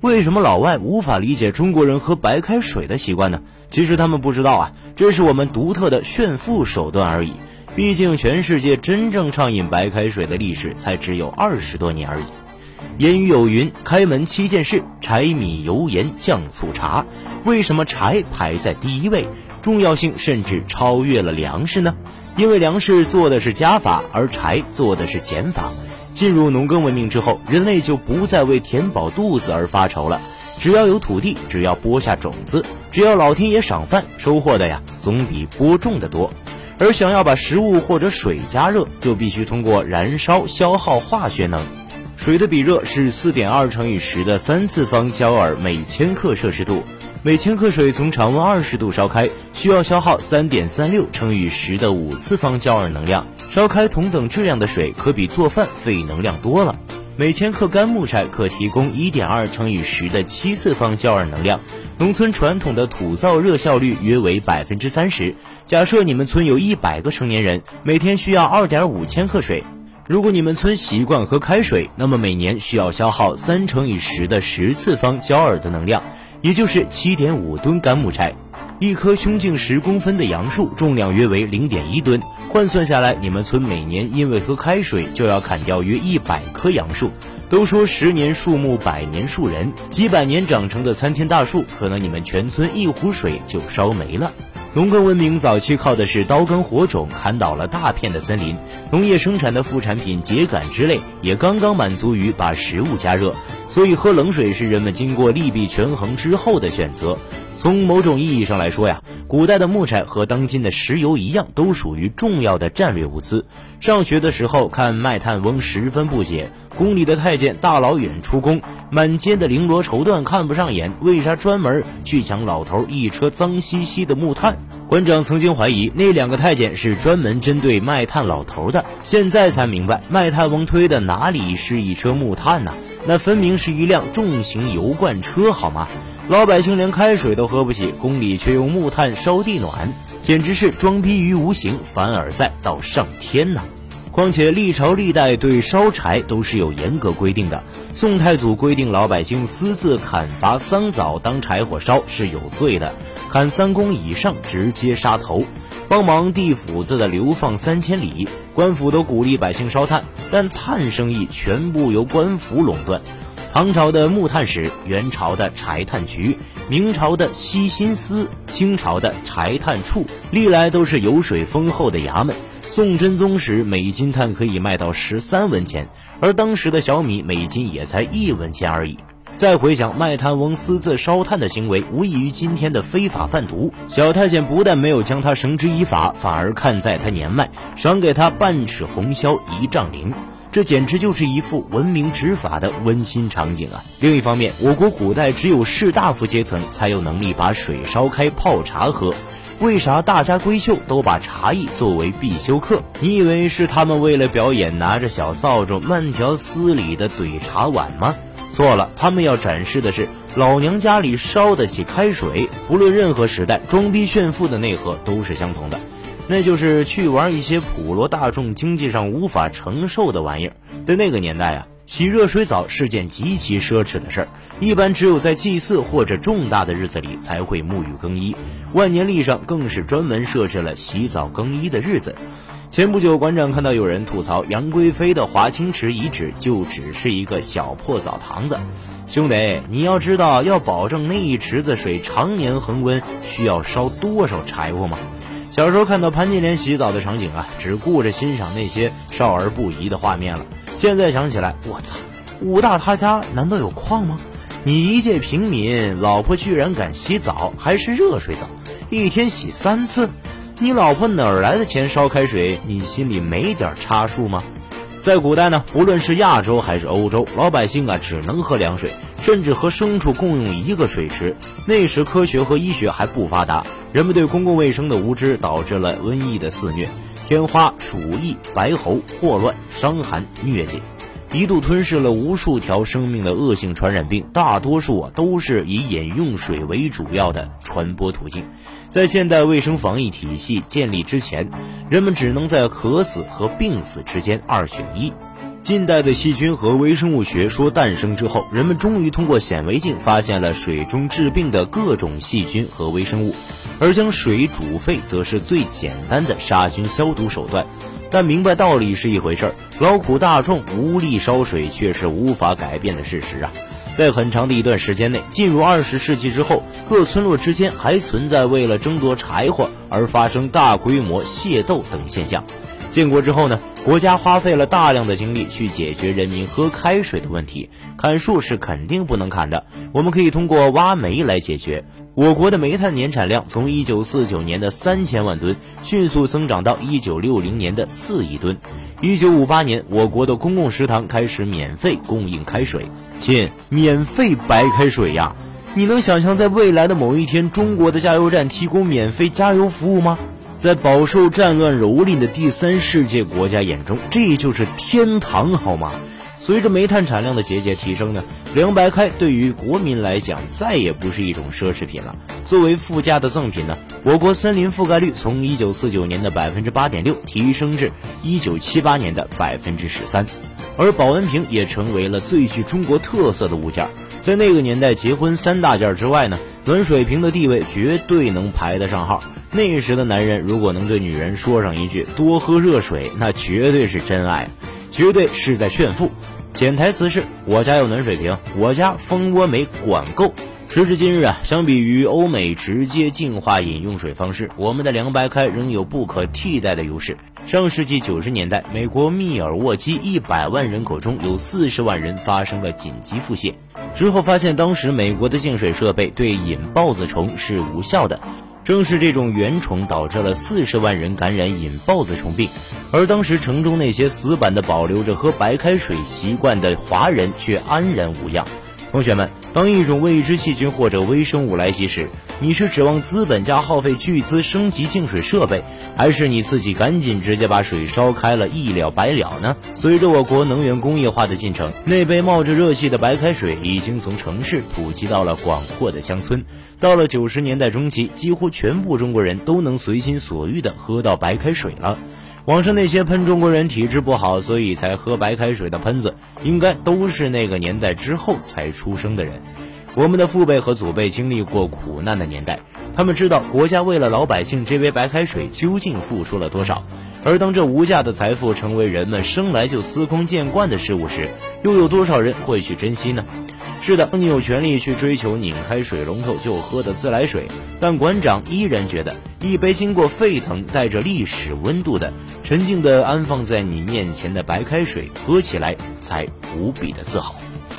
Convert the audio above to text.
为什么老外无法理解中国人喝白开水的习惯呢？其实他们不知道啊，这是我们独特的炫富手段而已。毕竟全世界真正畅饮白开水的历史才只有二十多年而已。言语有云：开门七件事，柴米油盐酱醋茶。为什么柴排在第一位？重要性甚至超越了粮食呢？因为粮食做的是加法，而柴做的是减法。进入农耕文明之后，人类就不再为填饱肚子而发愁了。只要有土地，只要播下种子，只要老天爷赏饭，收获的呀总比播种的多。而想要把食物或者水加热，就必须通过燃烧消耗化学能。水的比热是四点二乘以十的三次方焦耳每千克摄氏度。每千克水从常温二十度烧开，需要消耗三点三六乘以十的五次方焦耳能量。烧开同等质量的水，可比做饭费能量多了。每千克干木柴可提供一点二乘以十的七次方焦耳能量。农村传统的土灶热效率约为百分之三十。假设你们村有一百个成年人，每天需要二点五千克水。如果你们村习惯喝开水，那么每年需要消耗三乘以十的十次方焦耳的能量。也就是七点五吨干木柴，一棵胸径十公分的杨树重量约为零点一吨，换算下来，你们村每年因为喝开水就要砍掉约一百棵杨树。都说十年树木，百年树人，几百年长成的参天大树，可能你们全村一壶水就烧没了。农耕文明早期靠的是刀耕火种，砍倒了大片的森林。农业生产的副产品秸秆之类，也刚刚满足于把食物加热。所以喝冷水是人们经过利弊权衡之后的选择。从某种意义上来说呀，古代的木柴和当今的石油一样，都属于重要的战略物资。上学的时候看卖炭翁十分不解，宫里的太监大老远出宫，满街的绫罗绸缎看不上眼，为啥专门去抢老头一车脏兮兮的木炭？馆长曾经怀疑那两个太监是专门针对卖炭老头的，现在才明白卖炭翁推的哪里是一车木炭呢？那分明是一辆重型油罐车，好吗？老百姓连开水都喝不起，宫里却用木炭烧地暖，简直是装逼于无形，凡尔赛到上天呐！况且历朝历代对烧柴都是有严格规定的。宋太祖规定，老百姓私自砍伐桑枣当柴火烧是有罪的，砍三公以上直接杀头。帮忙递斧子的流放三千里，官府都鼓励百姓烧炭，但炭生意全部由官府垄断。唐朝的木炭使，元朝的柴炭局，明朝的西辛司，清朝的柴炭处，历来都是油水丰厚的衙门。宋真宗时，每斤炭可以卖到十三文钱，而当时的小米每斤也才一文钱而已。再回想卖炭翁私自烧炭的行为，无异于今天的非法贩毒。小太监不但没有将他绳之以法，反而看在他年迈，赏给他半尺红绡一丈绫。这简直就是一副文明执法的温馨场景啊！另一方面，我国古代只有士大夫阶层才有能力把水烧开泡茶喝，为啥大家闺秀都把茶艺作为必修课？你以为是他们为了表演拿着小扫帚慢条斯理的怼茶碗吗？错了，他们要展示的是老娘家里烧得起开水。不论任何时代，装逼炫富的内核都是相同的。那就是去玩一些普罗大众经济上无法承受的玩意儿。在那个年代啊，洗热水澡是件极其奢侈的事儿，一般只有在祭祀或者重大的日子里才会沐浴更衣。万年历上更是专门设置了洗澡更衣的日子。前不久，馆长看到有人吐槽杨贵妃的华清池遗址就只是一个小破澡堂子。兄弟，你要知道，要保证那一池子水常年恒温，需要烧多少柴火吗？小时候看到潘金莲洗澡的场景啊，只顾着欣赏那些少儿不宜的画面了。现在想起来，我操，武大他家难道有矿吗？你一介平民，老婆居然敢洗澡，还是热水澡，一天洗三次，你老婆哪儿来的钱烧开水？你心里没点差数吗？在古代呢，无论是亚洲还是欧洲，老百姓啊只能喝凉水，甚至和牲畜共用一个水池。那时科学和医学还不发达，人们对公共卫生的无知导致了瘟疫的肆虐，天花、鼠疫、白喉、霍乱、伤寒、疟疾。一度吞噬了无数条生命的恶性传染病，大多数啊都是以饮用水为主要的传播途径。在现代卫生防疫体系建立之前，人们只能在渴死和病死之间二选一。近代的细菌和微生物学说诞生之后，人们终于通过显微镜发现了水中治病的各种细菌和微生物，而将水煮沸则是最简单的杀菌消毒手段。但明白道理是一回事儿，劳苦大众无力烧水却是无法改变的事实啊！在很长的一段时间内，进入二十世纪之后，各村落之间还存在为了争夺柴火而发生大规模械斗等现象。建国之后呢，国家花费了大量的精力去解决人民喝开水的问题。砍树是肯定不能砍的，我们可以通过挖煤来解决。我国的煤炭年产量从一九四九年的三千万吨迅速增长到一九六零年的四亿吨。一九五八年，我国的公共食堂开始免费供应开水，亲，免费白开水呀！你能想象在未来的某一天，中国的加油站提供免费加油服务吗？在饱受战乱蹂躏的第三世界国家眼中，这就是天堂，好吗？随着煤炭产量的节节提升呢，凉白开对于国民来讲再也不是一种奢侈品了。作为附加的赠品呢，我国森林覆盖率从一九四九年的百分之八点六提升至一九七八年的百分之十三，而保温瓶也成为了最具中国特色的物件。在那个年代，结婚三大件之外呢，暖水瓶的地位绝对能排得上号。那时的男人如果能对女人说上一句“多喝热水”，那绝对是真爱，绝对是在炫富。潜台词是：我家有暖水瓶，我家蜂窝煤管够。时至今日啊，相比于欧美直接净化饮用水方式，我们的凉白开仍有不可替代的优势。上世纪九十年代，美国密尔沃基一百万人口中有四十万人发生了紧急腹泻，之后发现当时美国的净水设备对引孢子虫是无效的。正是这种原虫导致了四十万人感染引孢子虫病，而当时城中那些死板的保留着喝白开水习惯的华人却安然无恙。同学们，当一种未知细菌或者微生物来袭时，你是指望资本家耗费巨资升级净水设备，还是你自己赶紧直接把水烧开了，一了百了呢？随着我国能源工业化的进程，那杯冒着热气的白开水已经从城市普及到了广阔的乡村。到了九十年代中期，几乎全部中国人都能随心所欲地喝到白开水了。网上那些喷中国人体质不好，所以才喝白开水的喷子，应该都是那个年代之后才出生的人。我们的父辈和祖辈经历过苦难的年代，他们知道国家为了老百姓这杯白开水究竟付出了多少。而当这无价的财富成为人们生来就司空见惯的事物时，又有多少人会去珍惜呢？是的，你有权利去追求拧开水龙头就喝的自来水，但馆长依然觉得，一杯经过沸腾、带着历史温度的、沉静的安放在你面前的白开水，喝起来才无比的自豪。